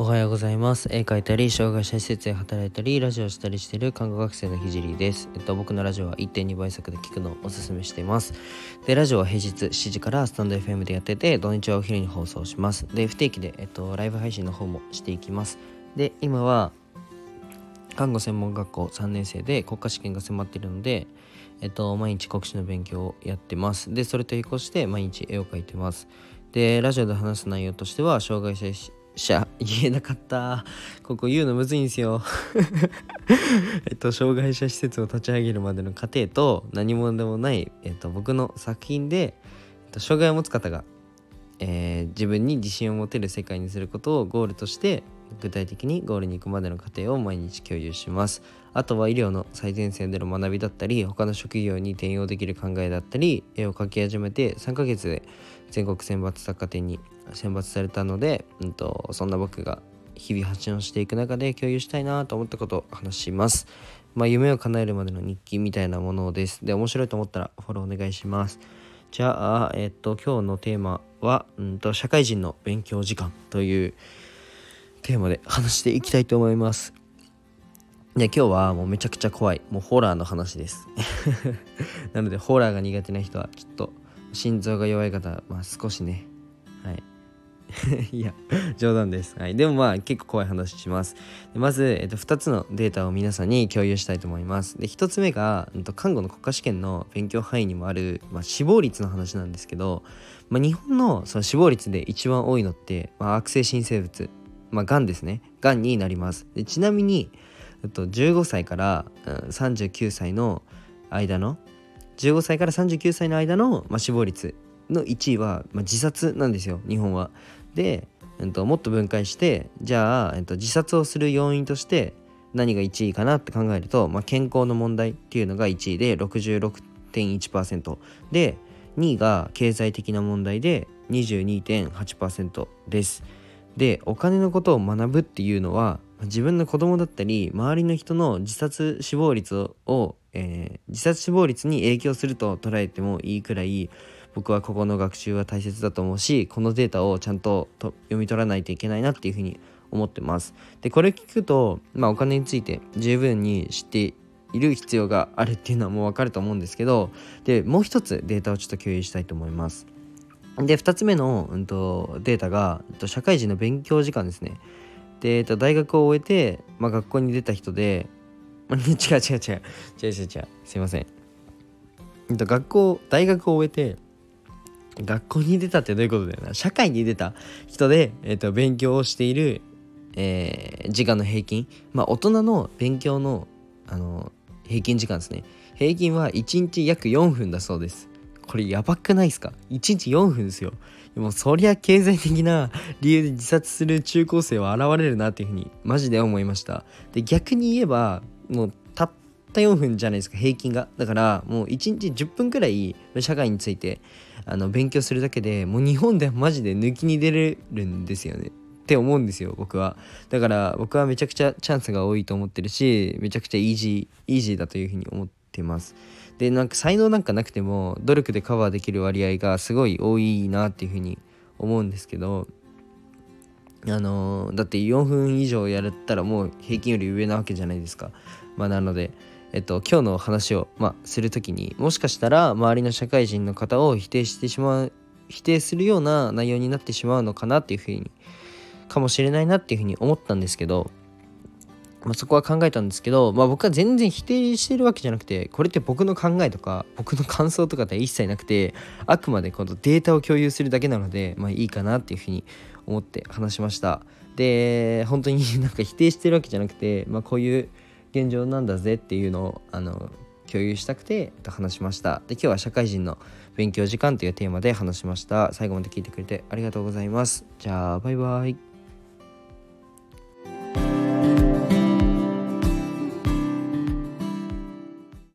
おはようございます。絵描いたり、障害者施設で働いたり、ラジオしたりしている看護学生のひじりです。えっと、僕のラジオは1.2倍速で聞くのをおすすめしています。で、ラジオは平日7時からスタンド FM でやってて、土日はお昼に放送します。で、不定期で、えっと、ライブ配信の方もしていきます。で、今は、看護専門学校3年生で国家試験が迫っているので、えっと、毎日国試の勉強をやってます。で、それと並行して毎日絵を描いてます。で、ラジオで話す内容としては、障害者しゃ 言えなかった。ここ言うのむずいんですよ。えっと障害者施設を立ち上げるまでの過程と何者でもない、えっと、僕の作品で、えっと、障害を持つ方が、えー、自分に自信を持てる世界にすることをゴールとして具体的にゴールに行くまでの過程を毎日共有しますあとは医療の最前線での学びだったり他の職業に転用できる考えだったり絵を描き始めて3ヶ月で全国選抜作家展に選抜されたので、うんと、そんな僕が日々発信をしていく中で共有したいなと思ったことを話します。まあ、夢を叶えるまでの日記みたいなものです。で、面白いと思ったらフォローお願いします。じゃあ、えっと、今日のテーマは、うんと、社会人の勉強時間というテーマで話していきたいと思います。で、今日はもうめちゃくちゃ怖い、もうホラーの話です。なので、ホラーが苦手な人は、ちょっと心臓が弱い方、まあ少しね、はい、いや、冗談です。はい。でもまあ結構怖い話します。でまず、えっと、2つのデータを皆さんに共有したいと思います。で、1つ目が、えっと、看護の国家試験の勉強範囲にもある、まあ、死亡率の話なんですけど、まあ、日本のその死亡率で一番多いのって、まあ、悪性新生物、まあ、がんですね。がんになります。でちなみに、えっと、15歳から、うん、39歳の間の15歳から39歳の間の、まあ、死亡率の1位は、まあ、自殺なんですよ日本は。で、えっと、もっと分解してじゃあ、えっと、自殺をする要因として何が1位かなって考えると、まあ、健康の問題っていうのが1位で66.1%で2位が経済的な問題で22.8%です。でお金のことを学ぶっていうのは自分の子供だったり周りの人の自殺死亡率を、えー、自殺死亡率に影響すると捉えてもいいくらい僕はここの学習は大切だと思うしこのデータをちゃんとと読み取らないといけないなっていうふうに思ってます。でこれ聞くと、まあ、お金について十分に知っている必要があるっていうのはもうわかると思うんですけどでもう一つデータをちょっと共有したいと思います。で2つ目の、うんと、データが、うんと、社会人の勉強時間ですね。で、えっと、大学を終えて、まあ、学校に出た人で、違う違う違う。違う違う違う。違うすいません。えっと、学校大学を終えて学校に出たってどういうことだよな。社会に出た人で、えーと、勉強をしている、えー、時間の平均。まあ大人の勉強のあの平均時間ですね。平均は1日約4分だそうです。これやばくないですか？1日4分ですよ。でもそりゃ経済的な理由で自殺する中高生は現れるなっていうふうにマジで思いました。で逆に言えばもうたった4分じゃないですか平均が。だからもう1日10分くらい社会についてあの勉強するだけでもう日本ではマジで抜きに出れるんですよね。って思うんですよ僕は。だから僕はめちゃくちゃチャンスが多いと思ってるしめちゃくちゃイージーイージーだというふうに思ってます。でなんか才能なんかなくても努力でカバーできる割合がすごい多いなっていうふうに思うんですけどあのー、だって4分以上やったらもう平均より上なわけじゃないですか。まあなのでえっと、今日の話を、まあ、する時にもしかしたら周りの社会人の方を否定してしまう否定するような内容になってしまうのかなっていうふうにかもしれないなっていうふうに思ったんですけど、まあ、そこは考えたんですけど、まあ、僕は全然否定してるわけじゃなくてこれって僕の考えとか僕の感想とかでは一切なくてあくまでこのデータを共有するだけなので、まあ、いいかなっていうふうに思って話しました。で本当に なんか否定してるわけじゃなくて、まあ、こういう現状なんだぜっていうのをあの共有したくて話しました。で今日は社会人の勉強時間というテーマで話しました。最後まで聞いてくれてありがとうございます。じゃあバイバイ。